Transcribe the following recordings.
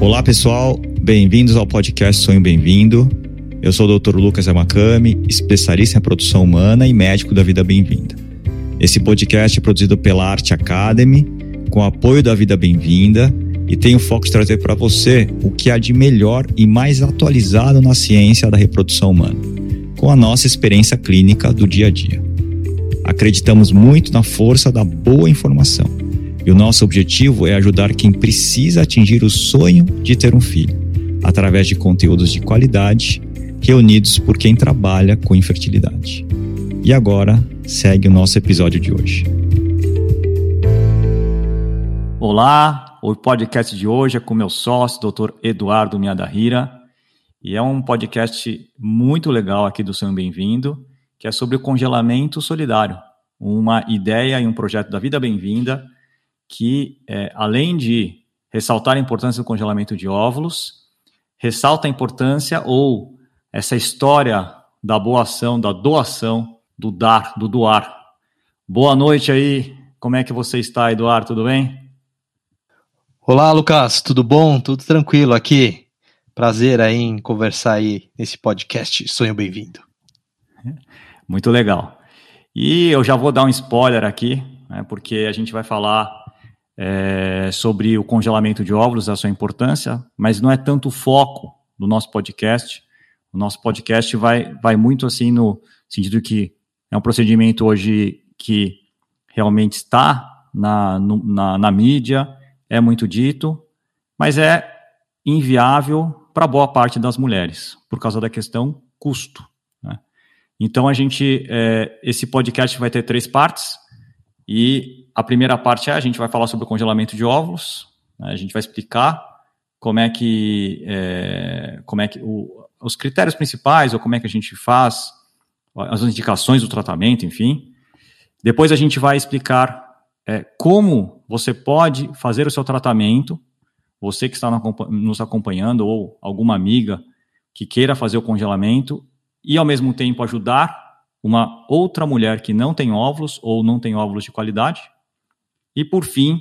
Olá, pessoal. Bem-vindos ao podcast Sonho Bem-vindo. Eu sou o Dr. Lucas Yamakami, especialista em produção humana e médico da Vida Bem-vinda. Esse podcast é produzido pela Arte Academy, com apoio da Vida Bem-vinda, e tem o foco de trazer para você o que há de melhor e mais atualizado na ciência da reprodução humana, com a nossa experiência clínica do dia a dia. Acreditamos muito na força da boa informação e o nosso objetivo é ajudar quem precisa atingir o sonho de ter um filho, através de conteúdos de qualidade reunidos por quem trabalha com infertilidade. E agora, segue o nosso episódio de hoje. Olá, o podcast de hoje é com meu sócio, Dr. Eduardo Miadahira, e é um podcast muito legal aqui do Sonho Bem-vindo, que é sobre o congelamento solidário, uma ideia e um projeto da Vida Bem-vinda que, é, além de ressaltar a importância do congelamento de óvulos, ressalta a importância ou essa história da boa ação, da doação, do dar, do doar. Boa noite aí, como é que você está, Eduardo? Tudo bem? Olá, Lucas, tudo bom? Tudo tranquilo aqui. Prazer aí em conversar aí nesse podcast. Sonho bem-vindo. Muito legal. E eu já vou dar um spoiler aqui, né, porque a gente vai falar é, sobre o congelamento de óvulos, a sua importância, mas não é tanto o foco do nosso podcast. O nosso podcast vai, vai muito assim no sentido que é um procedimento hoje que realmente está na, no, na, na mídia, é muito dito, mas é inviável para boa parte das mulheres, por causa da questão custo. Né? Então a gente, é, esse podcast vai ter três partes. E a primeira parte é a gente vai falar sobre o congelamento de óvulos, né? a gente vai explicar como é que, é, como é que o, os critérios principais ou como é que a gente faz as indicações do tratamento, enfim. Depois a gente vai explicar é, como você pode fazer o seu tratamento, você que está nos acompanhando ou alguma amiga que queira fazer o congelamento e ao mesmo tempo ajudar uma outra mulher que não tem óvulos ou não tem óvulos de qualidade. E por fim,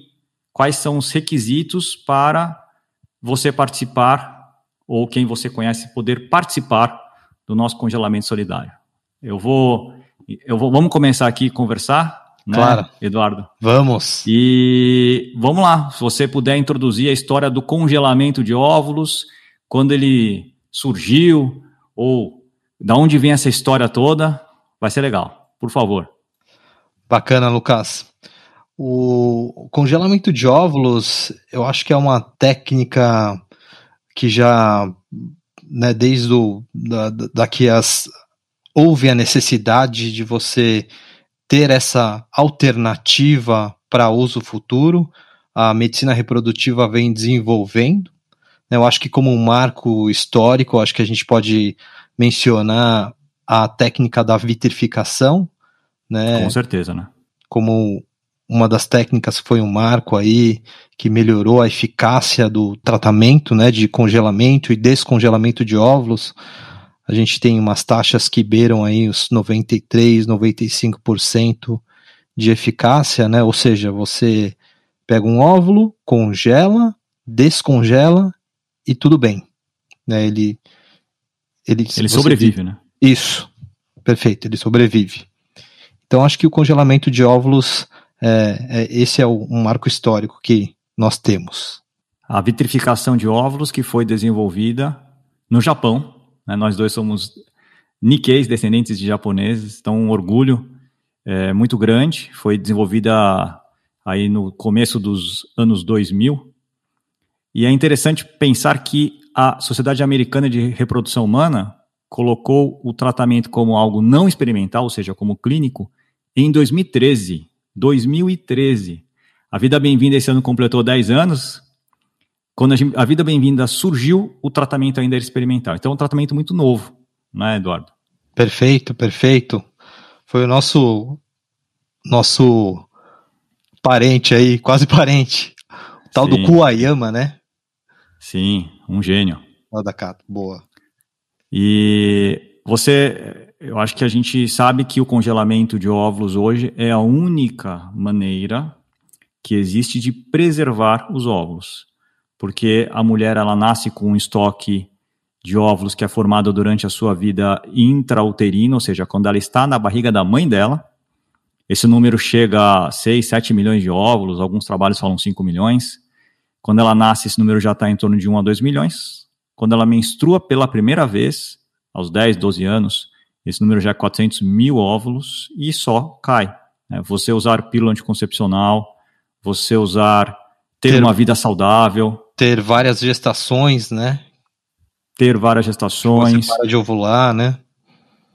quais são os requisitos para você participar ou quem você conhece poder participar do nosso congelamento solidário. Eu vou, eu vou, vamos começar aqui a conversar, né, claro. Eduardo? Vamos. E vamos lá, se você puder introduzir a história do congelamento de óvulos, quando ele surgiu ou da onde vem essa história toda, Vai ser legal, por favor. Bacana, Lucas. O congelamento de óvulos, eu acho que é uma técnica que já, né, desde o, da, da que as, houve a necessidade de você ter essa alternativa para uso futuro, a medicina reprodutiva vem desenvolvendo. Né, eu acho que como um marco histórico, acho que a gente pode mencionar a técnica da vitrificação, né? Com certeza, né? Como uma das técnicas foi um marco aí que melhorou a eficácia do tratamento, né, de congelamento e descongelamento de óvulos. A gente tem umas taxas que beiram aí os 93, 95% de eficácia, né? Ou seja, você pega um óvulo, congela, descongela e tudo bem, né? Ele ele, ele sobrevive, né? Isso, perfeito, ele sobrevive. Então acho que o congelamento de óvulos, é, é, esse é o, um marco histórico que nós temos. A vitrificação de óvulos que foi desenvolvida no Japão, né, nós dois somos Nikkeis, descendentes de japoneses, então um orgulho é, muito grande, foi desenvolvida aí no começo dos anos 2000, e é interessante pensar que a Sociedade Americana de Reprodução Humana colocou o tratamento como algo não experimental, ou seja, como clínico, em 2013. 2013. A Vida Bem-vinda esse ano completou 10 anos. Quando a, Vida Bem-vinda surgiu, o tratamento ainda era experimental. Então, é um tratamento muito novo, não é, Eduardo? Perfeito, perfeito. Foi o nosso nosso parente aí, quase parente. O tal Sim. do Kuayama, né? Sim, um gênio. Lá da Cato, boa. E você, eu acho que a gente sabe que o congelamento de óvulos hoje é a única maneira que existe de preservar os óvulos, porque a mulher ela nasce com um estoque de óvulos que é formado durante a sua vida intrauterina, ou seja, quando ela está na barriga da mãe dela. Esse número chega a 6, 7 milhões de óvulos, alguns trabalhos falam 5 milhões. Quando ela nasce, esse número já está em torno de 1 a 2 milhões. Quando ela menstrua pela primeira vez, aos 10, 12 anos, esse número já é 400 mil óvulos e só cai. Né? Você usar pílula anticoncepcional, você usar ter, ter uma vida saudável, ter várias gestações, né? Ter várias gestações. Você para de ovular, né?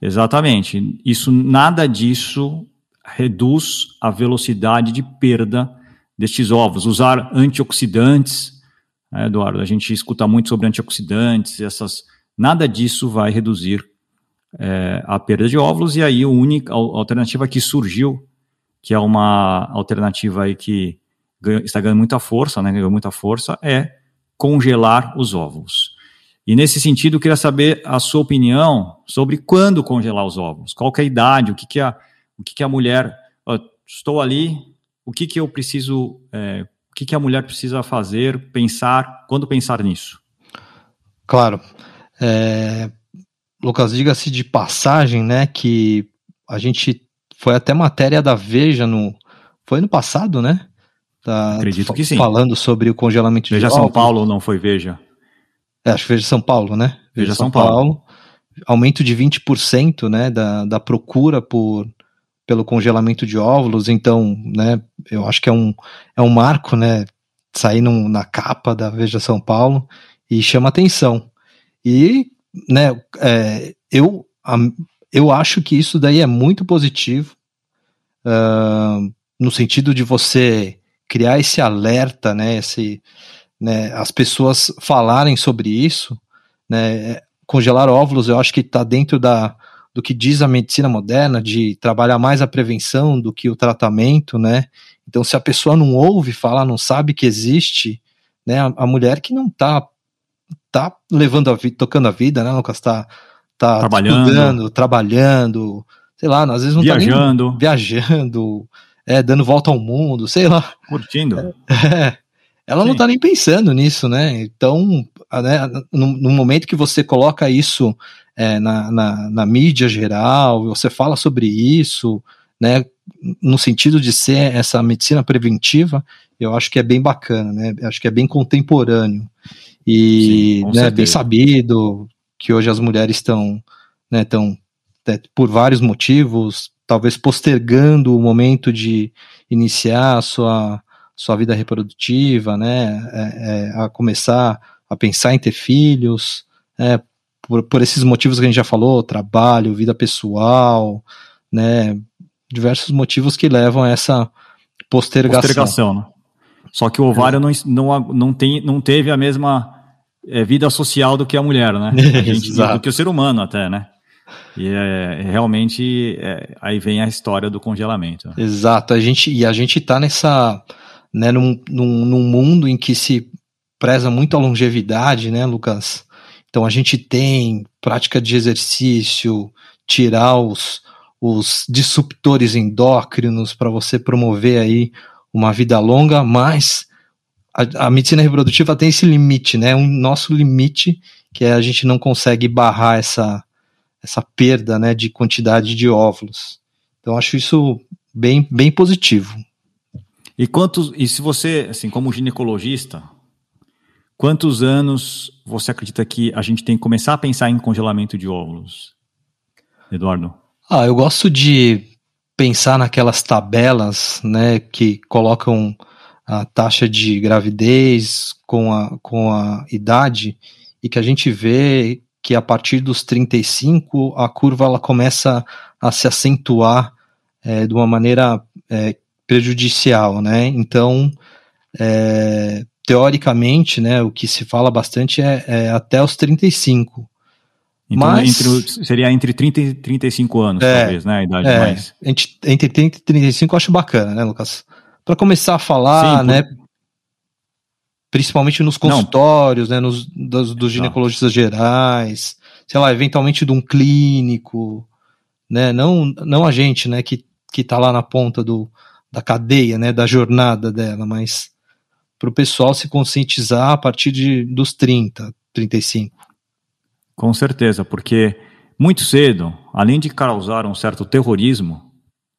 Exatamente. Isso nada disso reduz a velocidade de perda destes ovos. Usar antioxidantes, né, Eduardo, a gente escuta muito sobre antioxidantes, essas, nada disso vai reduzir é, a perda de óvulos, e aí a única alternativa que surgiu, que é uma alternativa aí que ganha, está ganhando muita força, né, ganhou muita força, é congelar os óvulos. E nesse sentido, eu queria saber a sua opinião sobre quando congelar os óvulos, qual é a idade, o que, que, a, o que, que a mulher, estou ali, o que, que eu preciso, é, que, que a mulher precisa fazer, pensar, quando pensar nisso? Claro. É, Lucas, diga-se de passagem, né, que a gente foi até matéria da Veja no. Foi no passado, né? Tá, Acredito que sim. Falando sobre o congelamento Veja de Veja São Paulo não foi Veja? É, acho que Veja São Paulo, né? Veja, Veja São, São Paulo. Paulo. Aumento de 20% né, da, da procura por, pelo congelamento de óvulos, então, né, eu acho que é um, é um marco, né, sair num, na capa da Veja São Paulo e chama atenção. E, né, é, eu, eu acho que isso daí é muito positivo, uh, no sentido de você criar esse alerta, né, esse, né, as pessoas falarem sobre isso, né, congelar óvulos, eu acho que está dentro da, do que diz a medicina moderna, de trabalhar mais a prevenção do que o tratamento, né? Então, se a pessoa não ouve falar, não sabe que existe, né? A, a mulher que não está tá levando a vida, tocando a vida, né, Lucas? Tá, tá trabalhando. estudando, trabalhando, sei lá, às vezes não viajando. tá viajando, é, dando volta ao mundo, sei lá. Curtindo. É, ela Sim. não tá nem pensando nisso, né? Então, né, no, no momento que você coloca isso é, na, na, na, mídia geral, você fala sobre isso, né, no sentido de ser essa medicina preventiva, eu acho que é bem bacana, né, acho que é bem contemporâneo. E Sim, né, bem sabido que hoje as mulheres estão, né, estão é, por vários motivos, talvez postergando o momento de iniciar a sua, sua vida reprodutiva, né, é, é, a começar a pensar em ter filhos, é, por, por esses motivos que a gente já falou, trabalho, vida pessoal, né, diversos motivos que levam a essa postergação. Postergação, né? Só que o ovário é. não, não, não, tem, não teve a mesma é, vida social do que a mulher, né? A gente, do que o ser humano até, né? E é, realmente é, aí vem a história do congelamento. Né? Exato, a gente, e a gente está nessa, né, num, num, num, mundo em que se preza muito a longevidade, né, Lucas? Então a gente tem prática de exercício, tirar os, os disruptores endócrinos para você promover aí uma vida longa, mas a, a, medicina reprodutiva tem esse limite, né? Um nosso limite que é a gente não consegue barrar essa, essa perda, né, de quantidade de óvulos. Então acho isso bem, bem positivo. E quantos e se você, assim, como ginecologista, Quantos anos você acredita que a gente tem que começar a pensar em congelamento de óvulos, Eduardo? Ah, eu gosto de pensar naquelas tabelas, né, que colocam a taxa de gravidez com a, com a idade e que a gente vê que a partir dos 35 a curva ela começa a se acentuar é, de uma maneira é, prejudicial, né? Então, é, teoricamente, né, o que se fala bastante é, é até os 35. Então, Mas, entre, seria entre 30 e 35 anos, é, talvez, né? A idade é, mais. Entre, entre 30 e 35 eu acho bacana, né, Lucas? Para começar a falar, Sim, né? Principalmente nos consultórios, Não. né? Nos, dos, dos ginecologistas gerais, sei lá, eventualmente de um clínico, né? Não, não a gente, né? Que, que tá lá na ponta do, da cadeia, né, da jornada dela, mas para o pessoal se conscientizar a partir de, dos 30, 35. Com certeza, porque muito cedo, além de causar um certo terrorismo,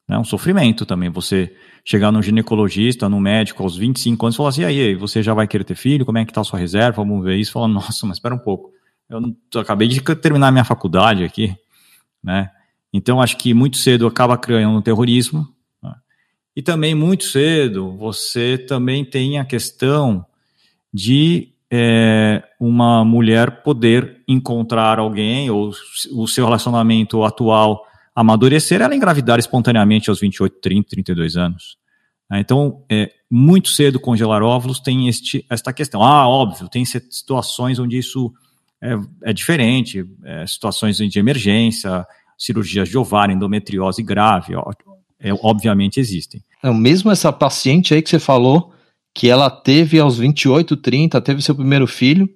né, um sofrimento também, você chegar no ginecologista, no médico aos 25 anos e falar assim, e aí, você já vai querer ter filho? Como é que tá a sua reserva? Vamos ver isso. Fala, nossa, mas espera um pouco. Eu, não, eu acabei de terminar minha faculdade aqui, né? Então, acho que muito cedo acaba criando um terrorismo. E também, muito cedo, você também tem a questão de é, uma mulher poder encontrar alguém ou o seu relacionamento atual amadurecer, ela engravidar espontaneamente aos 28, 30, 32 anos. Né? Então, é, muito cedo congelar óvulos tem este, esta questão. Ah, óbvio, tem situações onde isso é, é diferente, é, situações de emergência, cirurgias de ovário, endometriose grave, ó, é, obviamente existem. mesmo essa paciente aí que você falou, que ela teve aos 28, 30, teve seu primeiro filho,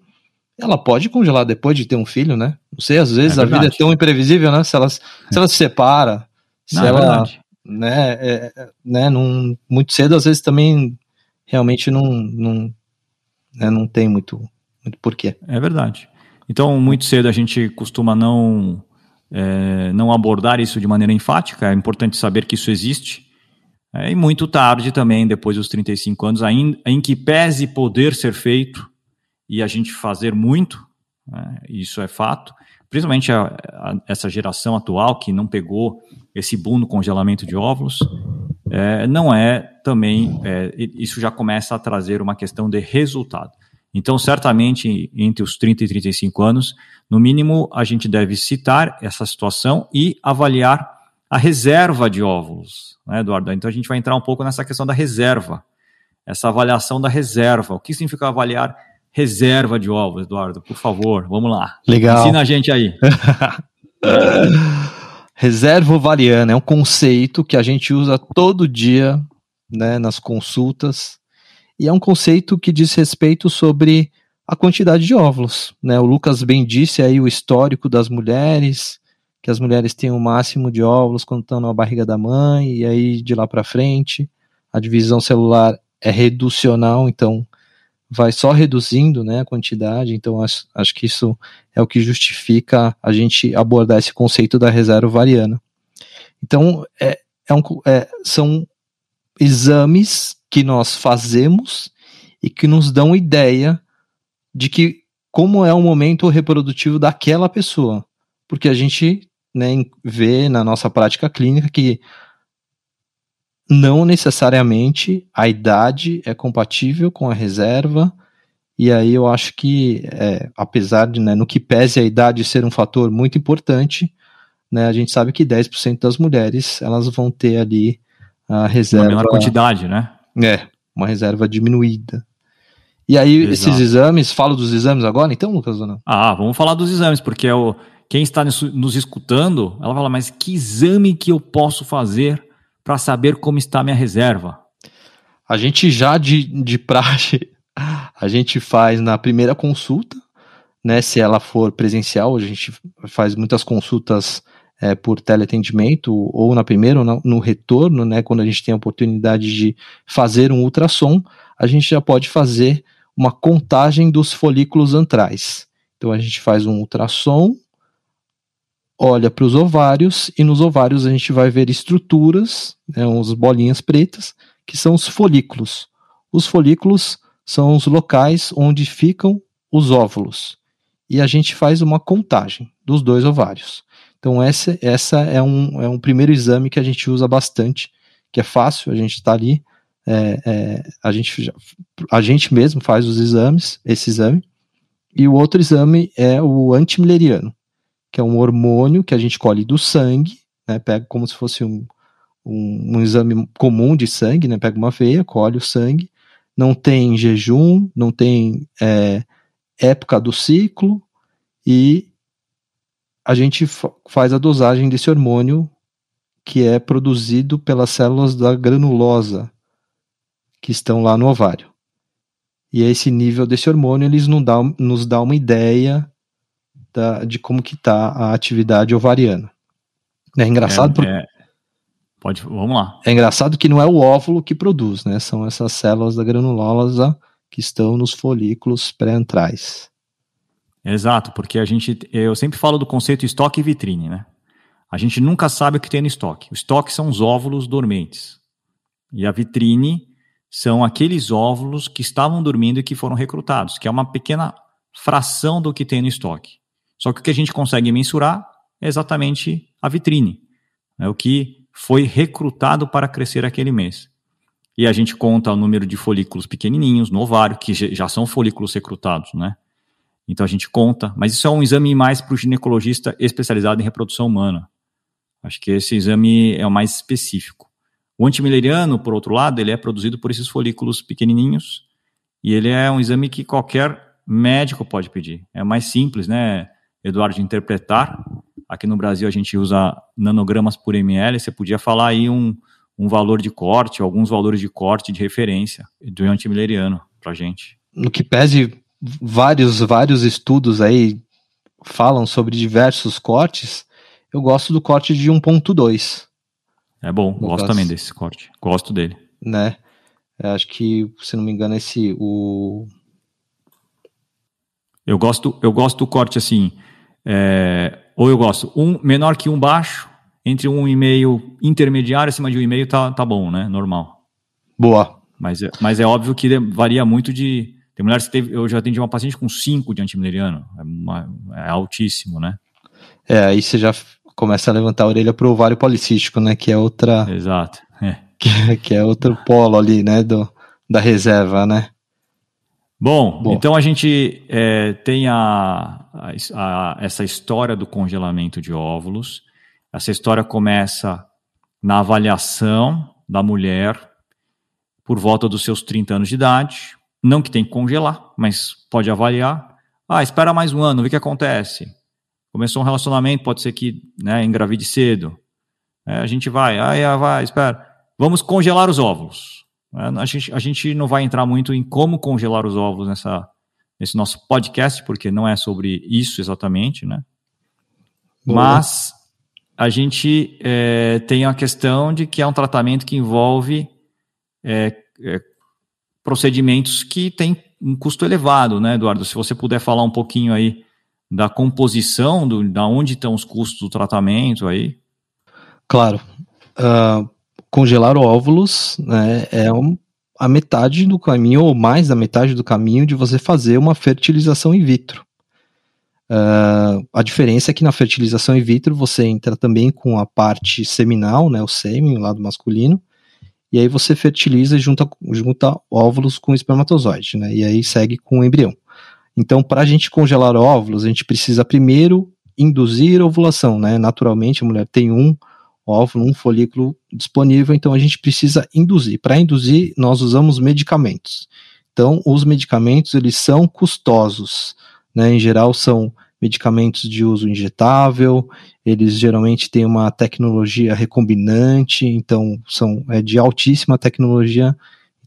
ela pode congelar depois de ter um filho, né? Não sei, às vezes é a vida é tão imprevisível, né? Se ela, se ela se separa, se Não, é ela, é né, é, né, num, muito cedo, às vezes também realmente não, não, né, não tem muito, muito porquê. É verdade. Então, muito cedo a gente costuma não, é, não abordar isso de maneira enfática, é importante saber que isso existe. É, e muito tarde também, depois dos 35 anos, ainda, em que pese poder ser feito, e a gente fazer muito, né, isso é fato, principalmente a, a, essa geração atual que não pegou esse boom no congelamento de óvulos, é, não é também, é, isso já começa a trazer uma questão de resultado. Então, certamente, entre os 30 e 35 anos, no mínimo, a gente deve citar essa situação e avaliar a reserva de óvulos, né, Eduardo? Então, a gente vai entrar um pouco nessa questão da reserva, essa avaliação da reserva. O que significa avaliar reserva de ovos, Eduardo, por favor, vamos lá. Legal. Ensina a gente aí. reserva ovariana é um conceito que a gente usa todo dia né, nas consultas e é um conceito que diz respeito sobre a quantidade de óvulos. Né? O Lucas bem disse aí o histórico das mulheres, que as mulheres têm o máximo de óvulos quando estão na barriga da mãe, e aí de lá para frente a divisão celular é reducional, então vai só reduzindo né, a quantidade, então acho, acho que isso é o que justifica a gente abordar esse conceito da reserva ovariana. Então, é, é um, é, são exames que nós fazemos e que nos dão ideia de que como é o momento reprodutivo daquela pessoa. Porque a gente né, vê na nossa prática clínica que não necessariamente a idade é compatível com a reserva, e aí eu acho que, é, apesar de, né, no que pese a idade ser um fator muito importante, né, a gente sabe que 10% das mulheres elas vão ter ali a reserva. Uma menor quantidade, né? É, uma reserva diminuída. E aí, Exato. esses exames, falo dos exames agora, então, Lucas, ou não? Ah, vamos falar dos exames, porque é o, quem está nos escutando, ela fala, mas que exame que eu posso fazer para saber como está a minha reserva? A gente já de, de praxe, a gente faz na primeira consulta, né? Se ela for presencial, a gente faz muitas consultas é, por teleatendimento, ou na primeira ou no, no retorno, né? Quando a gente tem a oportunidade de fazer um ultrassom, a gente já pode fazer uma contagem dos folículos antrais. Então a gente faz um ultrassom olha para os ovários e nos ovários a gente vai ver estruturas, né, uns bolinhas pretas, que são os folículos. Os folículos são os locais onde ficam os óvulos. E a gente faz uma contagem dos dois ovários. Então, essa, essa é, um, é um primeiro exame que a gente usa bastante, que é fácil, a gente está ali, é, é, a, gente, a gente mesmo faz os exames, esse exame. E o outro exame é o antimileriano que é um hormônio que a gente colhe do sangue, né, pega como se fosse um, um, um, exame comum de sangue, né, pega uma veia, colhe o sangue, não tem jejum, não tem é, época do ciclo, e a gente faz a dosagem desse hormônio que é produzido pelas células da granulosa que estão lá no ovário. E esse nível desse hormônio eles nos dá, nos dá uma ideia da, de como que está a atividade ovariana. É engraçado é, porque... É, Pode, vamos lá. É engraçado que não é o óvulo que produz, né? São essas células da granulosa que estão nos folículos pré-antrais. Exato, porque a gente, eu sempre falo do conceito estoque e vitrine, né? A gente nunca sabe o que tem no estoque. O estoque são os óvulos dormentes. E a vitrine são aqueles óvulos que estavam dormindo e que foram recrutados, que é uma pequena fração do que tem no estoque. Só que o que a gente consegue mensurar é exatamente a vitrine, é o que foi recrutado para crescer aquele mês. E a gente conta o número de folículos pequenininhos no ovário, que já são folículos recrutados, né? Então a gente conta, mas isso é um exame mais para o ginecologista especializado em reprodução humana. Acho que esse exame é o mais específico. O antimileriano, por outro lado, ele é produzido por esses folículos pequenininhos e ele é um exame que qualquer médico pode pedir. É mais simples, né, Eduardo, de interpretar. Aqui no Brasil a gente usa nanogramas por ml. Você podia falar aí um, um valor de corte, alguns valores de corte de referência do antimileriano para gente. No que pese vários, vários estudos aí falam sobre diversos cortes, eu gosto do corte de 1.2. É bom, gosto caso. também desse corte. Gosto dele. Né? Eu acho que, se não me engano, esse o eu gosto, eu gosto do corte assim, é, ou eu gosto um menor que um baixo, entre um e meio intermediário acima de um e meio tá, tá bom, né? Normal. Boa. Mas é, mas é óbvio que varia muito de tem mulheres que teve, eu já atendi uma paciente com 5 de antimileriano. É, uma, é, altíssimo, né? É, aí você já começa a levantar a orelha pro ovário policístico, né? Que é outra. Exato. É. Que, que, é outro polo ali, né? Do, da reserva, né? Bom, Bom. então a gente é, tem a, a, a, essa história do congelamento de óvulos. Essa história começa na avaliação da mulher por volta dos seus 30 anos de idade. Não que tem que congelar, mas pode avaliar. Ah, espera mais um ano, vê o que acontece. Começou um relacionamento, pode ser que né, engravide cedo. É, a gente vai, ah, vai, espera. Vamos congelar os óvulos. É, a, gente, a gente não vai entrar muito em como congelar os óvulos nessa, nesse nosso podcast, porque não é sobre isso exatamente, né? Boa. Mas a gente é, tem a questão de que é um tratamento que envolve é, é, procedimentos que têm um custo elevado, né, Eduardo? Se você puder falar um pouquinho aí da composição, do, da onde estão os custos do tratamento aí. Claro. Uh, congelar óvulos né, é um, a metade do caminho, ou mais da metade do caminho, de você fazer uma fertilização in vitro. Uh, a diferença é que na fertilização in vitro você entra também com a parte seminal, né, o sêmen, o lado masculino, e aí você fertiliza e junta, junta óvulos com espermatozoide, né? E aí segue com o embrião. Então, para a gente congelar óvulos, a gente precisa primeiro induzir ovulação, né? Naturalmente, a mulher tem um óvulo, um folículo disponível, então a gente precisa induzir. Para induzir, nós usamos medicamentos. Então, os medicamentos, eles são custosos, né? Em geral, são medicamentos de uso injetável, eles geralmente têm uma tecnologia recombinante, então são é de altíssima tecnologia,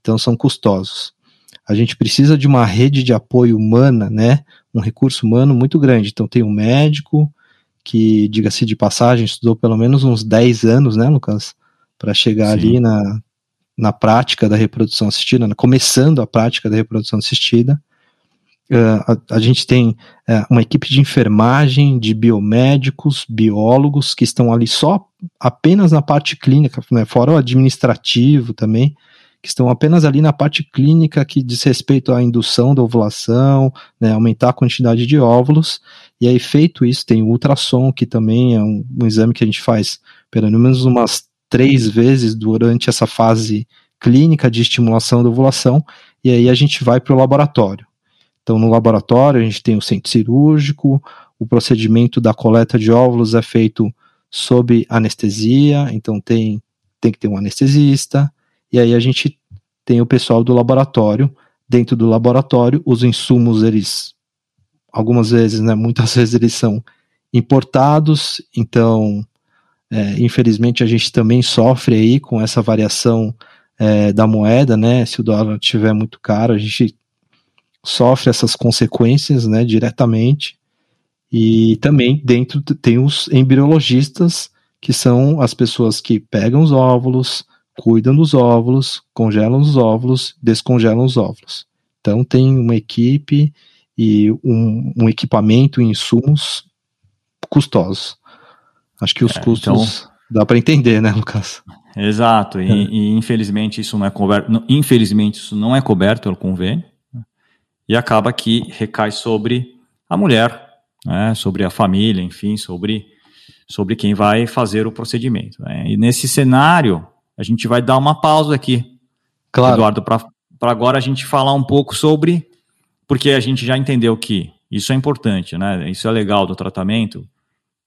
então são custosos. A gente precisa de uma rede de apoio humana, né? Um recurso humano muito grande. Então tem um médico que, diga-se de passagem, estudou pelo menos uns 10 anos, né, Lucas? Para chegar Sim. ali na, na prática da reprodução assistida, começando a prática da reprodução assistida. Uh, a, a, gente tem uh, uma equipe de enfermagem, de biomédicos, biólogos que estão ali só apenas na parte clínica, né, fora o administrativo também, que estão apenas ali na parte clínica que diz respeito à indução da ovulação, né, aumentar a quantidade de óvulos. E aí, feito isso, tem o ultrassom, que também é um, um exame que a gente faz pelo menos umas três vezes durante essa fase clínica de estimulação da ovulação, e aí a gente vai para o laboratório. Então, no laboratório, a gente tem o centro cirúrgico, o procedimento da coleta de óvulos é feito sob anestesia, então tem, tem que ter um anestesista, e aí a gente tem o pessoal do laboratório. Dentro do laboratório, os insumos, eles, algumas vezes, né, muitas vezes eles são importados, então, é, infelizmente, a gente também sofre aí com essa variação é, da moeda, né, se o dólar estiver muito caro, a gente sofre essas consequências né, diretamente. E também dentro tem os embriologistas que são as pessoas que pegam os óvulos, cuidam dos óvulos, congelam os óvulos, descongelam os óvulos. Então tem uma equipe e um, um equipamento e insumos custosos. Acho que os é, custos então... dá para entender, né, Lucas? Exato, e, é. e, infelizmente isso não é coberto, infelizmente isso não é coberto pelo convênio? E acaba que recai sobre a mulher, né, sobre a família, enfim, sobre, sobre quem vai fazer o procedimento. Né? E nesse cenário, a gente vai dar uma pausa aqui, claro. Eduardo, para agora a gente falar um pouco sobre, porque a gente já entendeu que isso é importante, né? Isso é legal do tratamento,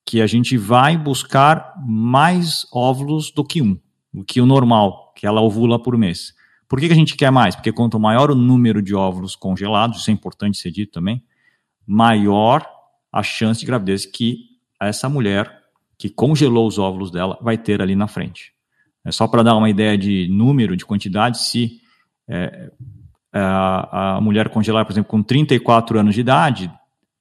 que a gente vai buscar mais óvulos do que um do que o normal, que ela ovula por mês. Por que, que a gente quer mais? Porque quanto maior o número de óvulos congelados, isso é importante ser dito também, maior a chance de gravidez que essa mulher que congelou os óvulos dela vai ter ali na frente. É só para dar uma ideia de número, de quantidade, se é, é a, a mulher congelar, por exemplo, com 34 anos de idade,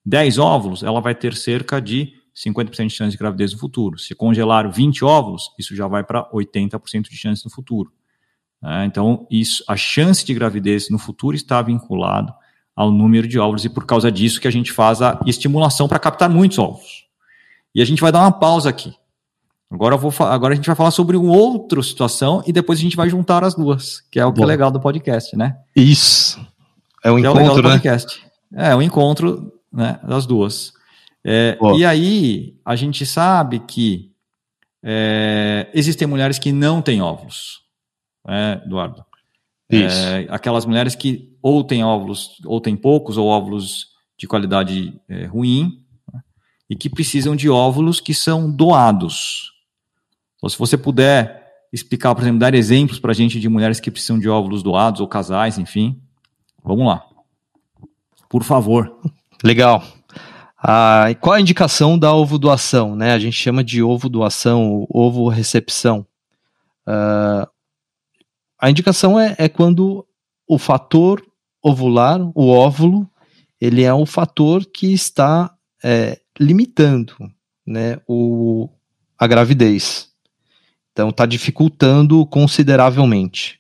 10 óvulos, ela vai ter cerca de 50% de chance de gravidez no futuro. Se congelar 20 óvulos, isso já vai para 80% de chance no futuro. É, então, isso, a chance de gravidez no futuro está vinculado ao número de óvulos e por causa disso que a gente faz a estimulação para captar muitos óvulos. E a gente vai dar uma pausa aqui. Agora, vou, agora a gente vai falar sobre uma outra situação e depois a gente vai juntar as duas, que é o que é legal do podcast, né? Isso. É o encontro, é o né? podcast. É, o encontro né, das duas. É, e aí, a gente sabe que é, existem mulheres que não têm óvulos, né, Eduardo? Isso. É, aquelas mulheres que ou têm óvulos, ou têm poucos, ou óvulos de qualidade é, ruim, né, e que precisam de óvulos que são doados. Então, se você puder explicar, por exemplo, dar exemplos para a gente de mulheres que precisam de óvulos doados, ou casais, enfim, vamos lá. Por favor. Legal. Ah, qual a indicação da ovo doação? Né? A gente chama de ovo doação, ovo recepção. Ah, a indicação é, é quando o fator ovular, o óvulo, ele é o fator que está é, limitando né, o, a gravidez. Então, está dificultando consideravelmente.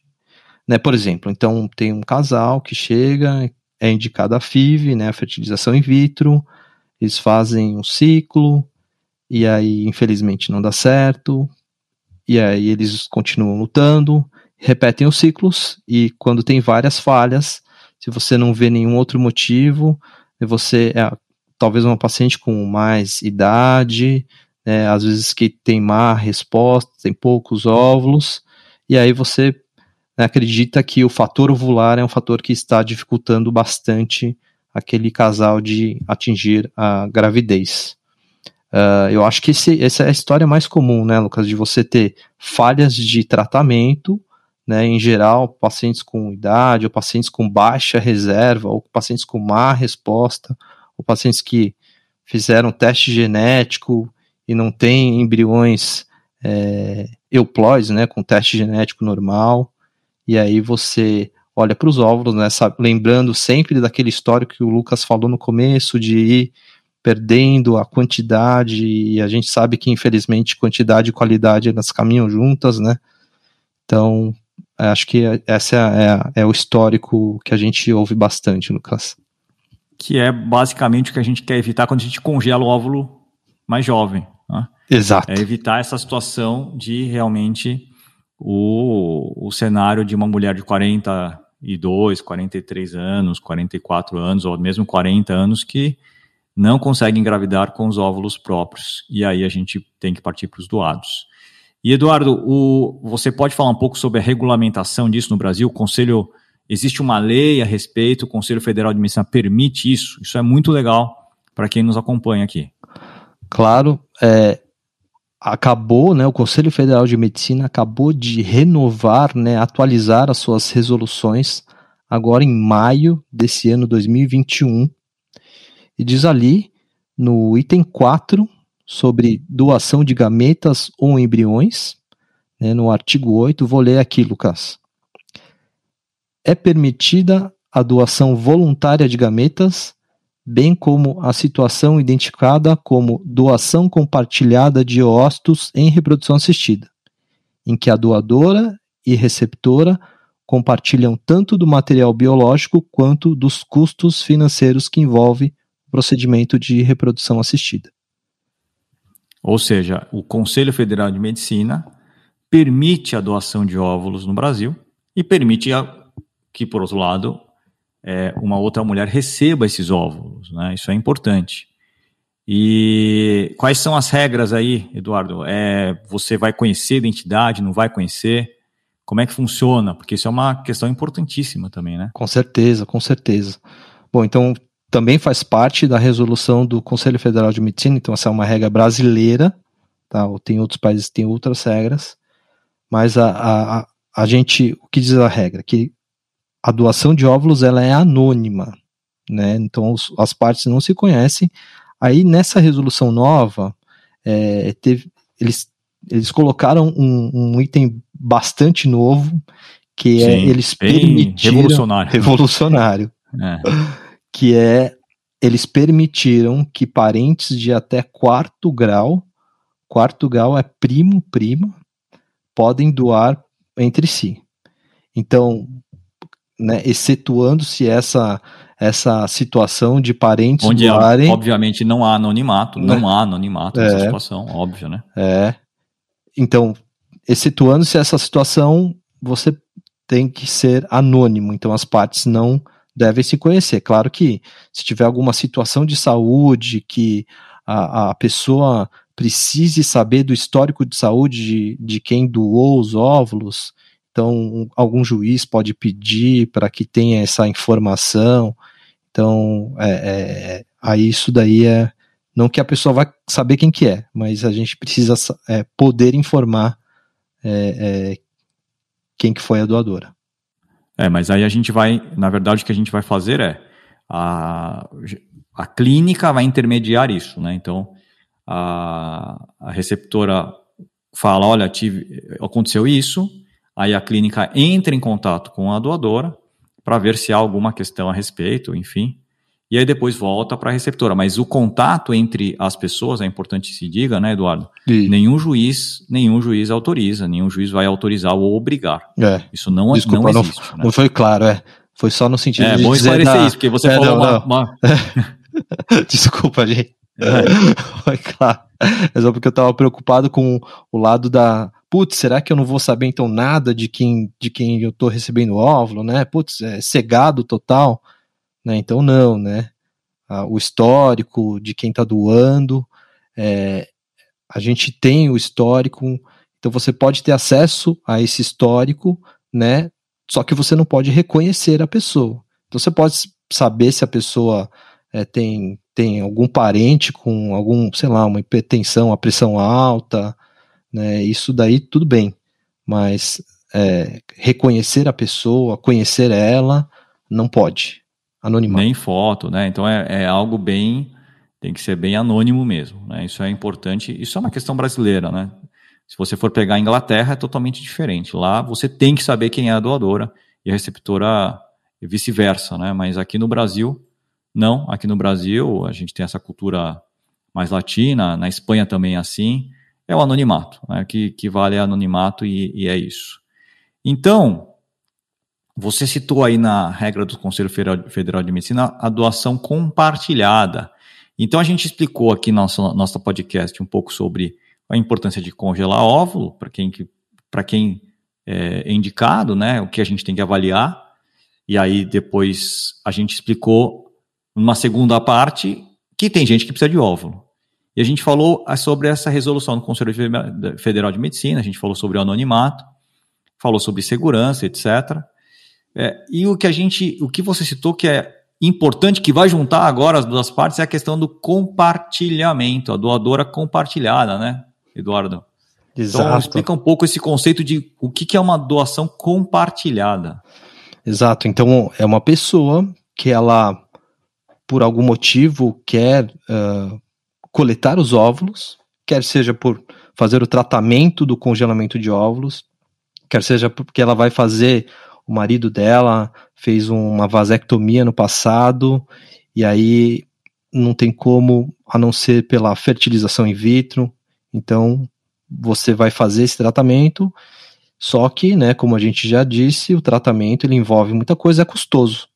Né, por exemplo, então tem um casal que chega, é indicada a FIV, né, a fertilização in vitro, eles fazem um ciclo, e aí infelizmente não dá certo, e aí eles continuam lutando, repetem os ciclos, e quando tem várias falhas, se você não vê nenhum outro motivo, você é talvez uma paciente com mais idade, né, às vezes que tem má resposta, tem poucos óvulos, e aí você né, acredita que o fator ovular é um fator que está dificultando bastante aquele casal de atingir a gravidez. Uh, eu acho que esse, essa é a história mais comum, né, Lucas, de você ter falhas de tratamento, né, em geral, pacientes com idade, ou pacientes com baixa reserva, ou pacientes com má resposta, ou pacientes que fizeram teste genético e não têm embriões é, euploides, né, com teste genético normal, e aí você olha para os óvulos, né, sabe, lembrando sempre daquele histórico que o Lucas falou no começo, de ir perdendo a quantidade, e a gente sabe que infelizmente quantidade e qualidade elas caminham juntas, né? Então, acho que esse é, é, é o histórico que a gente ouve bastante, Lucas. Que é basicamente o que a gente quer evitar quando a gente congela o óvulo mais jovem. Né? Exato. É evitar essa situação de realmente o, o cenário de uma mulher de 40 42, 43 anos, 44 anos, ou mesmo 40 anos, que não conseguem engravidar com os óvulos próprios. E aí a gente tem que partir para os doados. E Eduardo, o, você pode falar um pouco sobre a regulamentação disso no Brasil? O Conselho, existe uma lei a respeito, o Conselho Federal de Medicina permite isso. Isso é muito legal para quem nos acompanha aqui. Claro, é, acabou, né, o Conselho Federal de Medicina acabou de renovar, né, atualizar as suas resoluções agora em maio desse ano 2021. E diz ali no item 4 sobre doação de gametas ou embriões, né, no artigo 8, vou ler aqui, Lucas. É permitida a doação voluntária de gametas bem como a situação identificada como doação compartilhada de ósseos em reprodução assistida, em que a doadora e receptora compartilham tanto do material biológico quanto dos custos financeiros que envolve o procedimento de reprodução assistida. Ou seja, o Conselho Federal de Medicina permite a doação de óvulos no Brasil e permite a, que, por outro lado, é, uma outra mulher receba esses óvulos. Né? Isso é importante. E quais são as regras aí, Eduardo? É, você vai conhecer a identidade, não vai conhecer? Como é que funciona? Porque isso é uma questão importantíssima também, né? Com certeza, com certeza. Bom, então também faz parte da resolução do Conselho Federal de Medicina, então essa é uma regra brasileira, tá? Tem outros países que têm outras regras, mas a, a, a gente, o que diz a regra? Que a doação de óvulos ela é anônima, né? Então os, as partes não se conhecem. Aí nessa resolução nova, é, teve, eles, eles colocaram um, um, item bastante novo que é Sim, é eles permitiram revolucionário, revolucionário é. Que é eles permitiram que parentes de até quarto grau, quarto grau é primo prima, podem doar entre si. Então, né, excetuando-se essa essa situação de parentes Onde, doarem... obviamente, não há anonimato, não né? há anonimato nessa é, situação, óbvio, né? É. Então, excetuando-se essa situação, você tem que ser anônimo, então as partes não devem se conhecer. Claro que se tiver alguma situação de saúde que a, a pessoa precise saber do histórico de saúde de, de quem doou os óvulos, então, algum juiz pode pedir para que tenha essa informação. Então, é, é, aí isso daí é não que a pessoa vai saber quem que é, mas a gente precisa é, poder informar é, é, quem que foi a doadora. É, mas aí a gente vai, na verdade, o que a gente vai fazer é a, a clínica vai intermediar isso, né? Então, a, a receptora fala, olha, tive, aconteceu isso, Aí a clínica entra em contato com a doadora para ver se há alguma questão a respeito, enfim. E aí depois volta para a receptora. Mas o contato entre as pessoas, é importante que se diga, né, Eduardo? E... Nenhum juiz, nenhum juiz autoriza, nenhum juiz vai autorizar ou obrigar. É. Isso não, Desculpa, não existe. Não, né? não foi claro, é. Foi só no sentido é, de. É bom esclarecer da... isso, porque você é, falou não, uma. uma... Desculpa, gente. É. Foi claro. É só porque eu estava preocupado com o lado da putz, será que eu não vou saber então nada de quem, de quem eu estou recebendo óvulo, né? Putz, é cegado total, né? Então não, né? Ah, o histórico de quem está doando, é, a gente tem o histórico, então você pode ter acesso a esse histórico, né? Só que você não pode reconhecer a pessoa. Então você pode saber se a pessoa é, tem, tem algum parente com algum, sei lá, uma hipertensão, a pressão alta, né? Isso daí tudo bem, mas é, reconhecer a pessoa, conhecer ela, não pode. Anonimato. Nem foto, né? Então é, é algo bem. Tem que ser bem anônimo mesmo. Né? Isso é importante. Isso é uma questão brasileira, né? Se você for pegar a Inglaterra, é totalmente diferente. Lá você tem que saber quem é a doadora e a receptora e vice-versa, né? Mas aqui no Brasil, não. Aqui no Brasil, a gente tem essa cultura mais latina, na Espanha também é assim é o anonimato, né? que, que vale anonimato e, e é isso. Então, você citou aí na regra do Conselho Federal de Medicina a doação compartilhada. Então a gente explicou aqui no nosso, nosso podcast um pouco sobre a importância de congelar óvulo para quem, para quem é indicado, né? O que a gente tem que avaliar. E aí depois a gente explicou numa segunda parte que tem gente que precisa de óvulo. E a gente falou ah, sobre essa resolução do Conselho Federal de Medicina, a gente falou sobre o anonimato, falou sobre segurança, etc. É, e o que a gente, o que você citou que é importante, que vai juntar agora as duas partes, é a questão do compartilhamento, a doadora compartilhada, né, Eduardo? Então, Exato. Então, explica um pouco esse conceito de o que é uma doação compartilhada. Exato. Então, é uma pessoa que ela, por algum motivo, quer uh, coletar os óvulos, quer seja por fazer o tratamento do congelamento de óvulos, quer seja porque ela vai fazer, o marido dela fez uma vasectomia no passado, e aí não tem como a não ser pela fertilização in vitro. Então, você vai fazer esse tratamento, só que, né, como a gente já disse, o tratamento ele envolve muita coisa, é custoso.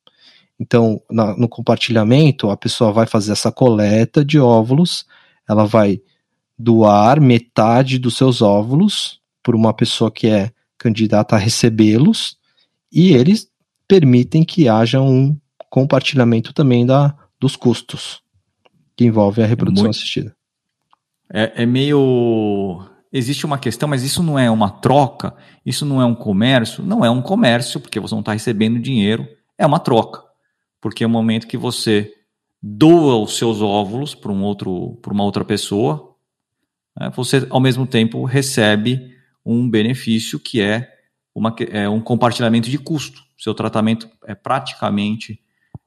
Então, na, no compartilhamento, a pessoa vai fazer essa coleta de óvulos, ela vai doar metade dos seus óvulos por uma pessoa que é candidata a recebê-los, e eles permitem que haja um compartilhamento também da, dos custos que envolve a reprodução é muito, assistida. É, é meio. Existe uma questão, mas isso não é uma troca, isso não é um comércio, não é um comércio, porque você não está recebendo dinheiro, é uma troca. Porque é o momento que você doa os seus óvulos para um outro, para uma outra pessoa, né, você ao mesmo tempo recebe um benefício que é, uma, é um compartilhamento de custo. Seu tratamento é praticamente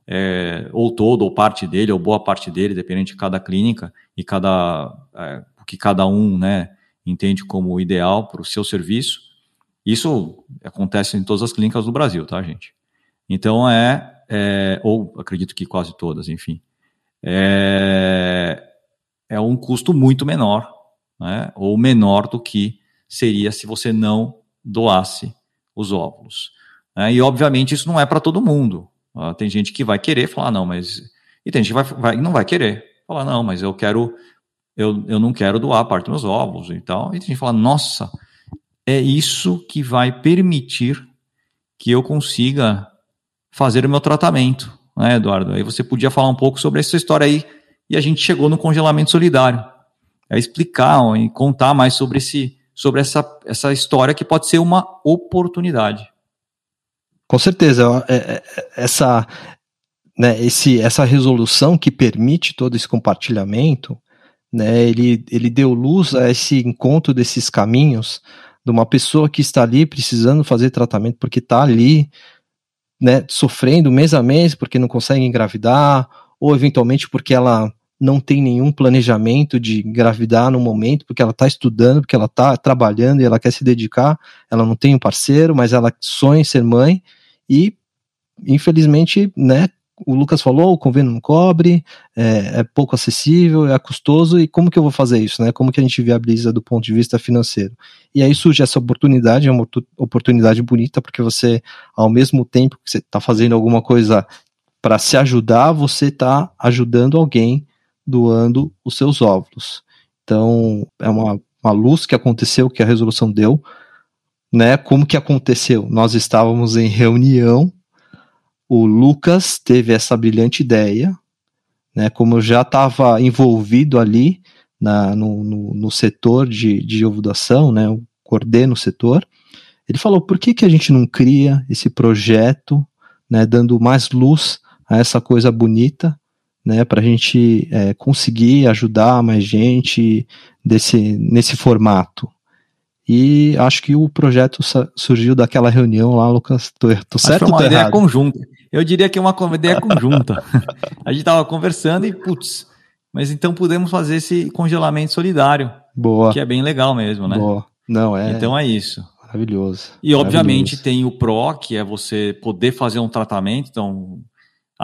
é, ou todo ou parte dele ou boa parte dele, dependendo de cada clínica e cada é, o que cada um, né, entende como ideal para o seu serviço. Isso acontece em todas as clínicas do Brasil, tá, gente? Então é é, ou acredito que quase todas, enfim, é, é um custo muito menor, né, ou menor do que seria se você não doasse os óvulos. Né, e obviamente isso não é para todo mundo. Uh, tem gente que vai querer falar, não, mas. E tem gente que vai, vai, não vai querer falar, não, mas eu quero. Eu, eu não quero doar parte dos meus óvulos e tal. E tem gente que fala, nossa, é isso que vai permitir que eu consiga fazer o meu tratamento, né, Eduardo? Aí você podia falar um pouco sobre essa história aí e a gente chegou no congelamento solidário. É explicar e contar mais sobre, esse, sobre essa, essa história que pode ser uma oportunidade. Com certeza, é, é, essa, né, esse, essa resolução que permite todo esse compartilhamento, né, ele, ele deu luz a esse encontro desses caminhos de uma pessoa que está ali precisando fazer tratamento porque está ali né, sofrendo mês a mês porque não consegue engravidar, ou eventualmente porque ela não tem nenhum planejamento de engravidar no momento, porque ela está estudando, porque ela está trabalhando e ela quer se dedicar, ela não tem um parceiro, mas ela sonha em ser mãe, e infelizmente, né, o Lucas falou, o convênio não cobre, é, é, pouco acessível, é custoso, e como que eu vou fazer isso, né? Como que a gente viabiliza do ponto de vista financeiro? E aí surge essa oportunidade, é uma oportunidade bonita, porque você, ao mesmo tempo que você está fazendo alguma coisa para se ajudar, você está ajudando alguém doando os seus óvulos. Então, é uma, uma luz que aconteceu, que a resolução deu, né? Como que aconteceu? Nós estávamos em reunião o Lucas teve essa brilhante ideia, né? Como eu já estava envolvido ali na, no, no, no, setor de, de ovulação, né? Eu coordeno o setor. Ele falou: por que, que a gente não cria esse projeto, né? Dando mais luz a essa coisa bonita, né? Para a gente é, conseguir ajudar mais gente desse, nesse formato. E acho que o projeto surgiu daquela reunião lá, Lucas. Tô, tô certo foi uma ideia errado? conjunta. Eu diria que é uma ideia conjunta. a gente estava conversando e, putz, mas então podemos fazer esse congelamento solidário. Boa. Que é bem legal mesmo, né? Boa. Não, é. Então é isso. Maravilhoso. E obviamente Maravilhoso. tem o PRO, que é você poder fazer um tratamento. Então,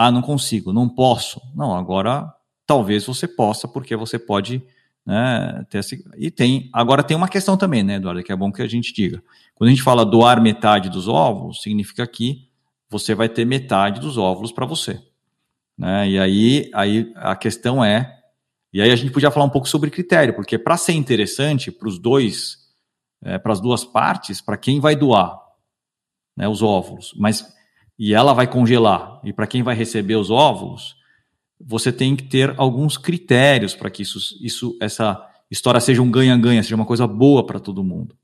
ah, não consigo, não posso. Não, agora talvez você possa, porque você pode né, ter essa... E tem. Agora tem uma questão também, né, Eduardo, que é bom que a gente diga. Quando a gente fala doar metade dos ovos, significa que você vai ter metade dos óvulos para você. Né? E aí, aí a questão é. E aí a gente podia falar um pouco sobre critério, porque para ser interessante para os dois, é, para as duas partes, para quem vai doar né, os óvulos, mas e ela vai congelar, e para quem vai receber os óvulos, você tem que ter alguns critérios para que isso, isso, essa história seja um ganha-ganha, seja uma coisa boa para todo mundo.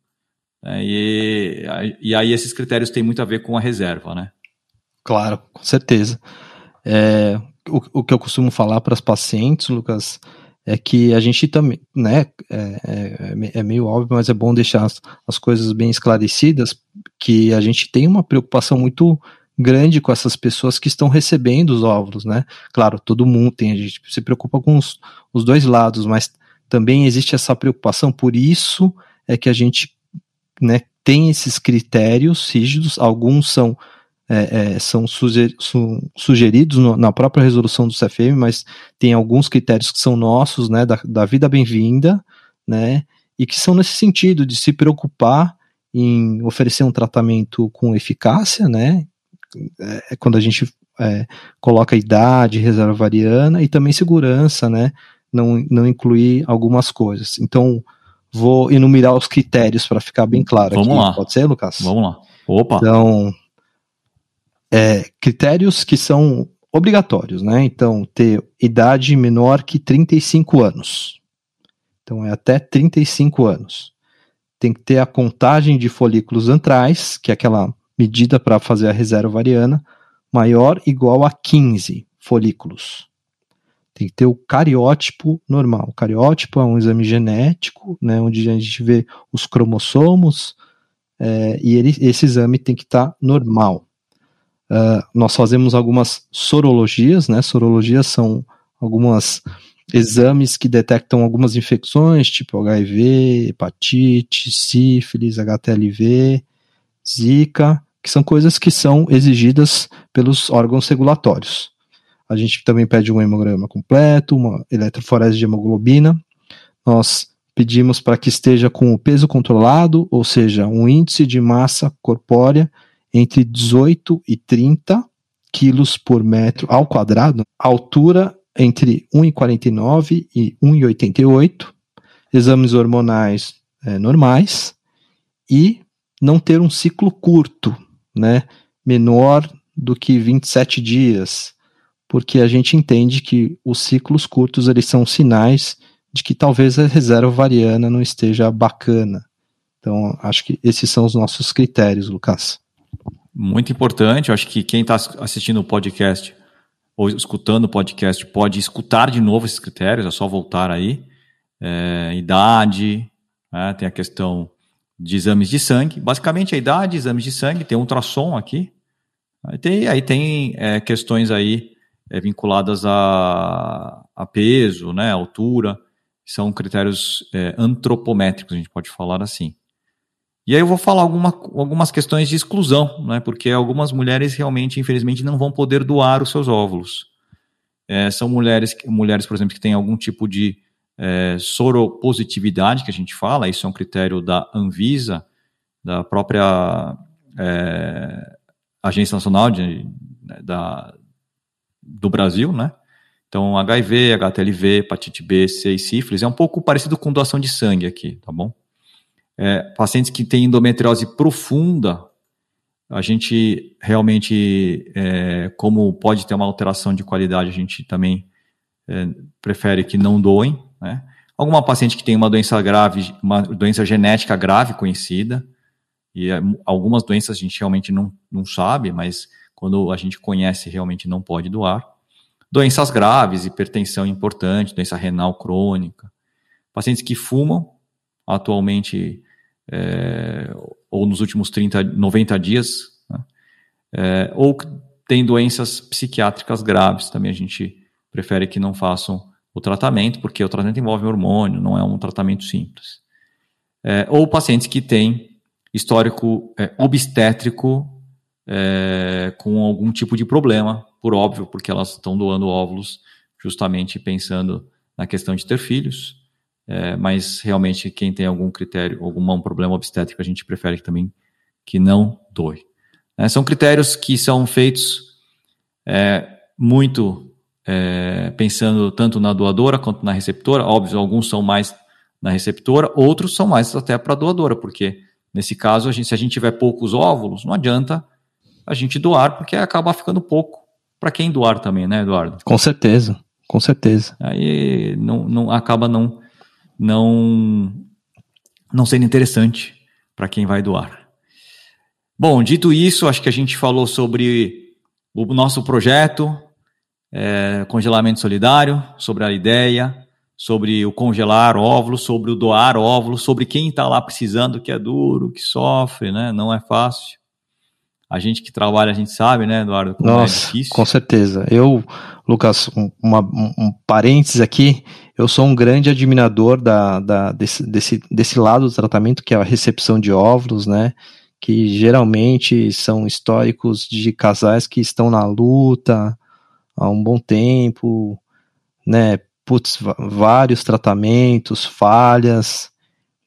É, e, e aí esses critérios têm muito a ver com a reserva, né? Claro, com certeza. É, o, o que eu costumo falar para as pacientes, Lucas, é que a gente também, né, é, é, é, meio óbvio, mas é bom deixar as, as coisas bem esclarecidas, que a gente tem uma preocupação muito grande com essas pessoas que estão recebendo os óvulos, né? Claro, todo mundo tem, a gente se preocupa com os, os dois lados, mas também existe essa preocupação, por isso é que a gente, né, tem esses critérios rígidos, alguns são é, é, são, sugeridos no, na própria resolução do CFM, mas tem alguns critérios que são nossos, né, da, da vida bem-vinda, né, e que são nesse sentido de se preocupar em oferecer um tratamento com eficácia, né, é, é quando a gente é, coloca idade, reserva variana e também segurança, né, não, não incluir algumas coisas. Então, vou enumerar os critérios para ficar bem claro Vamos aqui. lá. Pode ser, Lucas? Vamos lá. Opa! Então, é, critérios que são obrigatórios, né? Então, ter idade menor que 35 anos. Então, é até 35 anos. Tem que ter a contagem de folículos antrais, que é aquela medida para fazer a reserva variana, maior igual a 15 folículos. Tem que ter o cariótipo normal. O cariótipo é um exame genético, né, onde a gente vê os cromossomos, é, e ele, esse exame tem que estar tá normal. Uh, nós fazemos algumas sorologias, né? Sorologias são algumas exames que detectam algumas infecções, tipo HIV, hepatite, sífilis, HTLV, Zika, que são coisas que são exigidas pelos órgãos regulatórios. A gente também pede um hemograma completo, uma eletroforese de hemoglobina. Nós pedimos para que esteja com o peso controlado, ou seja, um índice de massa corpórea entre 18 e 30 quilos por metro ao quadrado, altura entre 1,49 e 1,88, exames hormonais é, normais e não ter um ciclo curto, né, menor do que 27 dias, porque a gente entende que os ciclos curtos eles são sinais de que talvez a reserva variana não esteja bacana. Então, acho que esses são os nossos critérios, Lucas muito importante. Acho que quem está assistindo o podcast ou escutando o podcast pode escutar de novo esses critérios, é só voltar aí. É, idade, né, tem a questão de exames de sangue. Basicamente, a idade, exames de sangue, tem ultrassom aqui. Aí tem, aí tem é, questões aí é, vinculadas a, a, peso, né, altura, são critérios é, antropométricos, a gente pode falar assim. E aí eu vou falar alguma, algumas questões de exclusão, né? Porque algumas mulheres realmente, infelizmente, não vão poder doar os seus óvulos. É, são mulheres, mulheres, por exemplo, que têm algum tipo de é, soropositividade, que a gente fala, isso é um critério da Anvisa, da própria é, Agência Nacional de, né, da, do Brasil, né? Então, HIV, HTLV, hepatite B, C e sífilis é um pouco parecido com doação de sangue aqui, tá bom? É, pacientes que têm endometriose profunda, a gente realmente, é, como pode ter uma alteração de qualidade, a gente também é, prefere que não doem. Né? Alguma paciente que tem uma doença grave, uma doença genética grave conhecida, e é, algumas doenças a gente realmente não, não sabe, mas quando a gente conhece, realmente não pode doar. Doenças graves, hipertensão importante, doença renal crônica. Pacientes que fumam, atualmente é, ou nos últimos 30, 90 dias, né? é, ou tem doenças psiquiátricas graves, também a gente prefere que não façam o tratamento, porque o tratamento envolve hormônio, não é um tratamento simples. É, ou pacientes que têm histórico é, obstétrico é, com algum tipo de problema, por óbvio, porque elas estão doando óvulos justamente pensando na questão de ter filhos, é, mas realmente quem tem algum critério, algum problema obstétrico, a gente prefere também que não doe. É, são critérios que são feitos é, muito é, pensando tanto na doadora quanto na receptora. Óbvio, alguns são mais na receptora, outros são mais até para a doadora, porque nesse caso, a gente, se a gente tiver poucos óvulos, não adianta a gente doar, porque acaba ficando pouco para quem doar também, né, Eduardo? Com certeza, com certeza. Aí não, não acaba não não, não sendo interessante para quem vai doar. Bom, dito isso, acho que a gente falou sobre o nosso projeto, é, congelamento solidário, sobre a ideia, sobre o congelar óvulos, sobre o doar óvulos, sobre quem está lá precisando, que é duro, que sofre, né? Não é fácil. A gente que trabalha, a gente sabe, né, Eduardo? Como é Nossa, é difícil. com certeza. Eu, Lucas, uma, um, um parênteses aqui, eu sou um grande admirador da, da, desse, desse, desse lado do tratamento, que é a recepção de óvulos, né? que geralmente são históricos de casais que estão na luta há um bom tempo, né? Putz, vários tratamentos, falhas.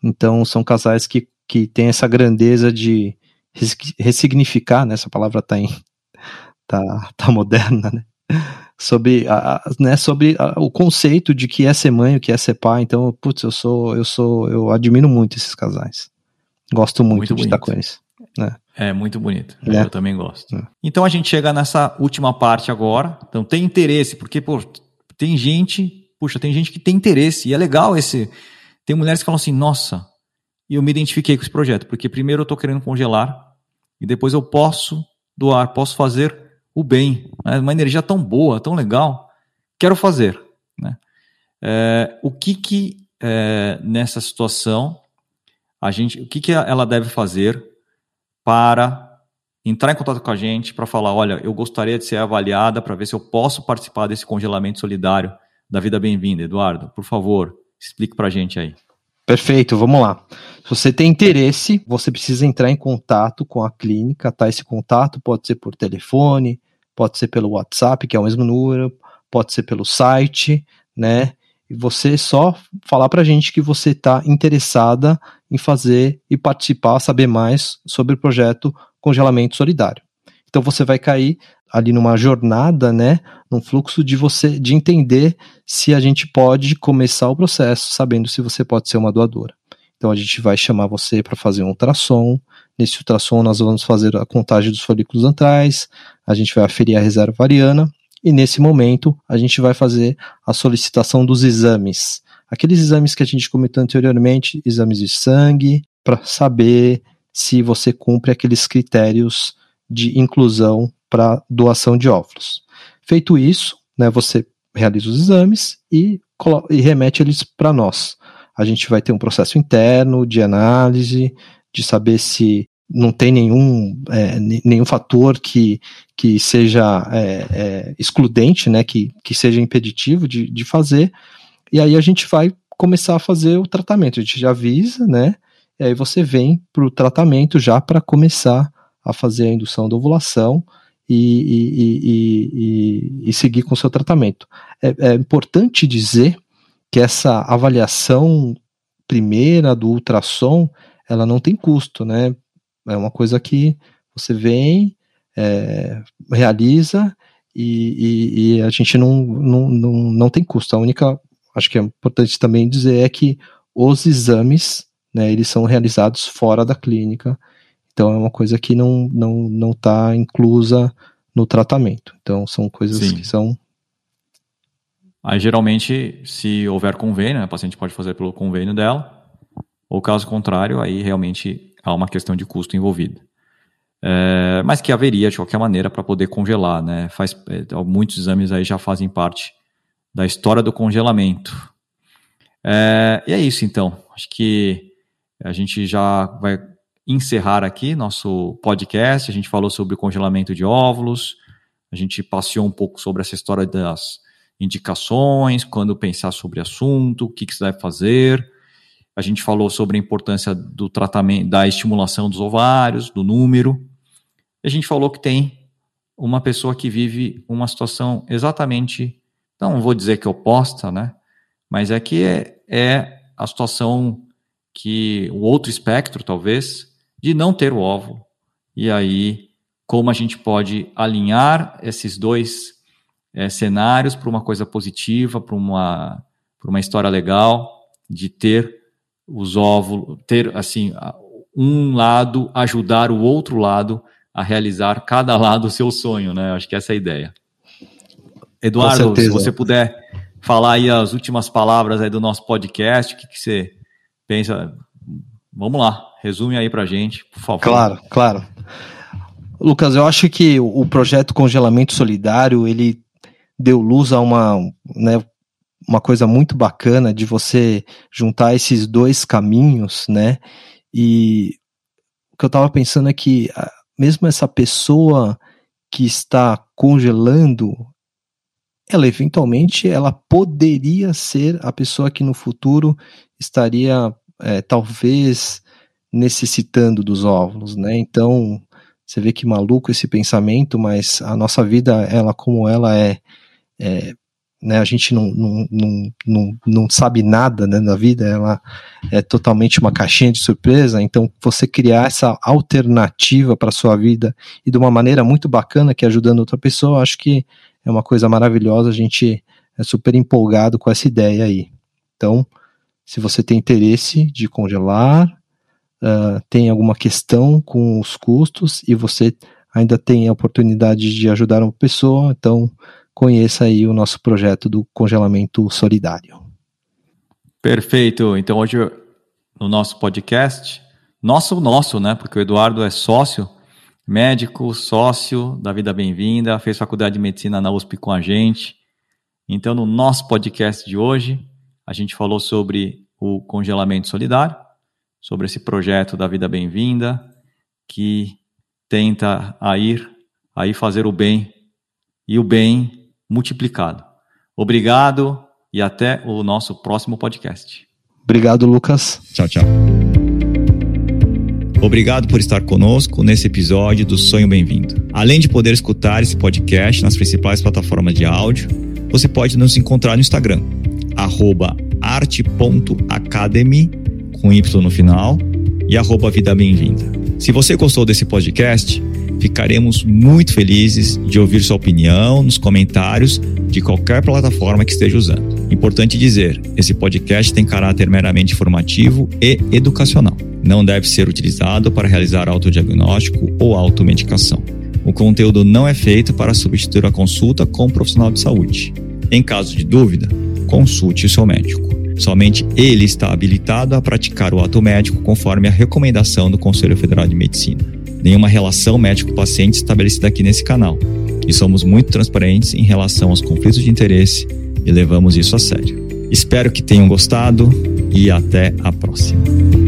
Então, são casais que, que têm essa grandeza de ressignificar, né? Essa palavra tá, em, tá, tá moderna, né? Sobre, a, né, sobre a, o conceito de que é ser mãe, o que é ser pai. Então, putz, eu sou, eu sou, eu admiro muito esses casais. Gosto muito, muito de bonito. estar com eles. Né? É muito bonito. É. Eu também gosto. É. Então a gente chega nessa última parte agora. Então tem interesse, porque pô, tem gente, puxa, tem gente que tem interesse e é legal esse. Tem mulheres que falam assim, nossa, e eu me identifiquei com esse projeto, porque primeiro eu estou querendo congelar e depois eu posso doar, posso fazer o bem, né? uma energia tão boa, tão legal, quero fazer. Né? É, o que que é, nessa situação a gente, o que que ela deve fazer para entrar em contato com a gente para falar, olha, eu gostaria de ser avaliada para ver se eu posso participar desse congelamento solidário da vida bem-vinda. Eduardo, por favor, explique para a gente aí. Perfeito, vamos lá. Se você tem interesse, você precisa entrar em contato com a clínica, tá? Esse contato pode ser por telefone, pode ser pelo WhatsApp, que é o mesmo número, pode ser pelo site, né? E você só falar para a gente que você está interessada em fazer e participar, saber mais sobre o projeto Congelamento Solidário. Então você vai cair ali numa jornada, né, num fluxo de você de entender se a gente pode começar o processo, sabendo se você pode ser uma doadora. Então a gente vai chamar você para fazer um ultrassom. Nesse ultrassom nós vamos fazer a contagem dos folículos antrais, a gente vai aferir a reserva variana e nesse momento a gente vai fazer a solicitação dos exames. Aqueles exames que a gente comentou anteriormente, exames de sangue, para saber se você cumpre aqueles critérios de inclusão para doação de óvulos. Feito isso, né, você realiza os exames e, e remete eles para nós. A gente vai ter um processo interno de análise, de saber se não tem nenhum, é, nenhum fator que, que seja é, é, excludente, né, que, que seja impeditivo de, de fazer, e aí a gente vai começar a fazer o tratamento. A gente já avisa, né, e aí você vem para o tratamento já para começar a fazer a indução da ovulação e, e, e, e, seguir com o seu tratamento. É, é importante dizer que essa avaliação primeira do ultrassom, ela não tem custo, né? É uma coisa que você vem, é, realiza e, a gente não, não, não, não tem custo. A única, acho que é importante também dizer, é que os exames, né, eles são realizados fora da clínica, então é uma coisa que não está não, não tá inclusa no tratamento. Então são coisas Sim. que são. Aí geralmente, se houver convênio, a paciente pode fazer pelo convênio dela, ou caso contrário, aí realmente há uma questão de custo envolvida. É, mas que haveria de qualquer maneira para poder congelar, né? Faz, é, muitos exames aí já fazem parte da história do congelamento. É, e é isso então. Acho que a gente já vai encerrar aqui nosso podcast. A gente falou sobre o congelamento de óvulos, a gente passeou um pouco sobre essa história das indicações, quando pensar sobre assunto, o que, que você deve fazer. A gente falou sobre a importância do tratamento, da estimulação dos ovários, do número. A gente falou que tem uma pessoa que vive uma situação exatamente, não vou dizer que oposta, né? Mas é que é, é a situação que o outro espectro, talvez, de não ter o óvulo. E aí, como a gente pode alinhar esses dois é, cenários para uma coisa positiva, para uma, uma história legal, de ter os óvulos, ter assim, um lado ajudar o outro lado a realizar cada lado o seu sonho, né? Acho que essa é a ideia. Eduardo, se você puder falar aí as últimas palavras aí do nosso podcast, o que, que você pensa? Vamos lá, resume aí pra gente, por favor. Claro, claro. Lucas, eu acho que o projeto Congelamento Solidário, ele deu luz a uma, né, uma coisa muito bacana de você juntar esses dois caminhos, né? E o que eu estava pensando é que mesmo essa pessoa que está congelando, ela eventualmente ela poderia ser a pessoa que no futuro estaria é, talvez necessitando dos óvulos, né? Então, você vê que maluco esse pensamento, mas a nossa vida, ela como ela é, é né, a gente não, não, não, não, não sabe nada né, da vida, ela é totalmente uma caixinha de surpresa, então você criar essa alternativa para sua vida e de uma maneira muito bacana, que é ajudando outra pessoa, acho que é uma coisa maravilhosa, a gente é super empolgado com essa ideia aí. Então, se você tem interesse de congelar, uh, tem alguma questão com os custos e você ainda tem a oportunidade de ajudar uma pessoa, então conheça aí o nosso projeto do congelamento solidário. Perfeito. Então hoje no nosso podcast, nosso nosso, né? Porque o Eduardo é sócio, médico, sócio da Vida Bem-vinda, fez faculdade de medicina na USP com a gente. Então no nosso podcast de hoje, a gente falou sobre o congelamento solidário, sobre esse projeto da Vida Bem-vinda que tenta aí, aí fazer o bem e o bem multiplicado. Obrigado e até o nosso próximo podcast. Obrigado, Lucas. Tchau, tchau. Obrigado por estar conosco nesse episódio do Sonho Bem-vindo. Além de poder escutar esse podcast nas principais plataformas de áudio, você pode nos encontrar no Instagram, arte.academy, com Y no final, e arroba Vida Bem-vinda. Se você gostou desse podcast, Ficaremos muito felizes de ouvir sua opinião nos comentários de qualquer plataforma que esteja usando. Importante dizer, esse podcast tem caráter meramente informativo e educacional. Não deve ser utilizado para realizar autodiagnóstico ou automedicação. O conteúdo não é feito para substituir a consulta com um profissional de saúde. Em caso de dúvida, consulte o seu médico. Somente ele está habilitado a praticar o ato médico conforme a recomendação do Conselho Federal de Medicina nenhuma relação médico-paciente estabelecida aqui nesse canal. E somos muito transparentes em relação aos conflitos de interesse e levamos isso a sério. Espero que tenham gostado e até a próxima.